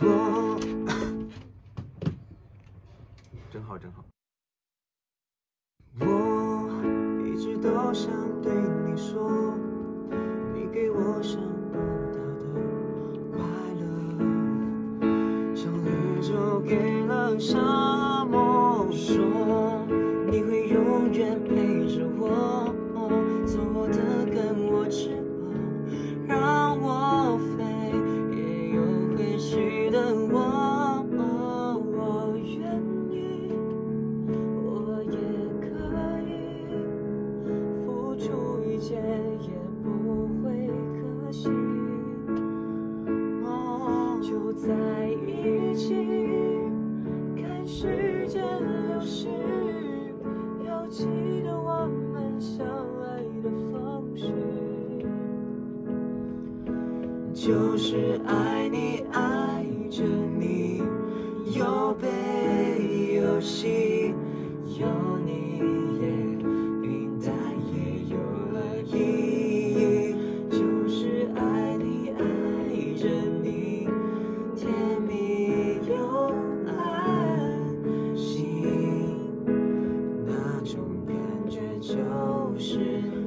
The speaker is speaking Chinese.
我真好真好。我一直都想对你说，你给我想不到的快乐，像绿洲给了沙出一切，也不会可惜。就在一起，看时间流逝，要记得我们相爱的方式。就是爱你，爱着你，有悲有喜。就是你。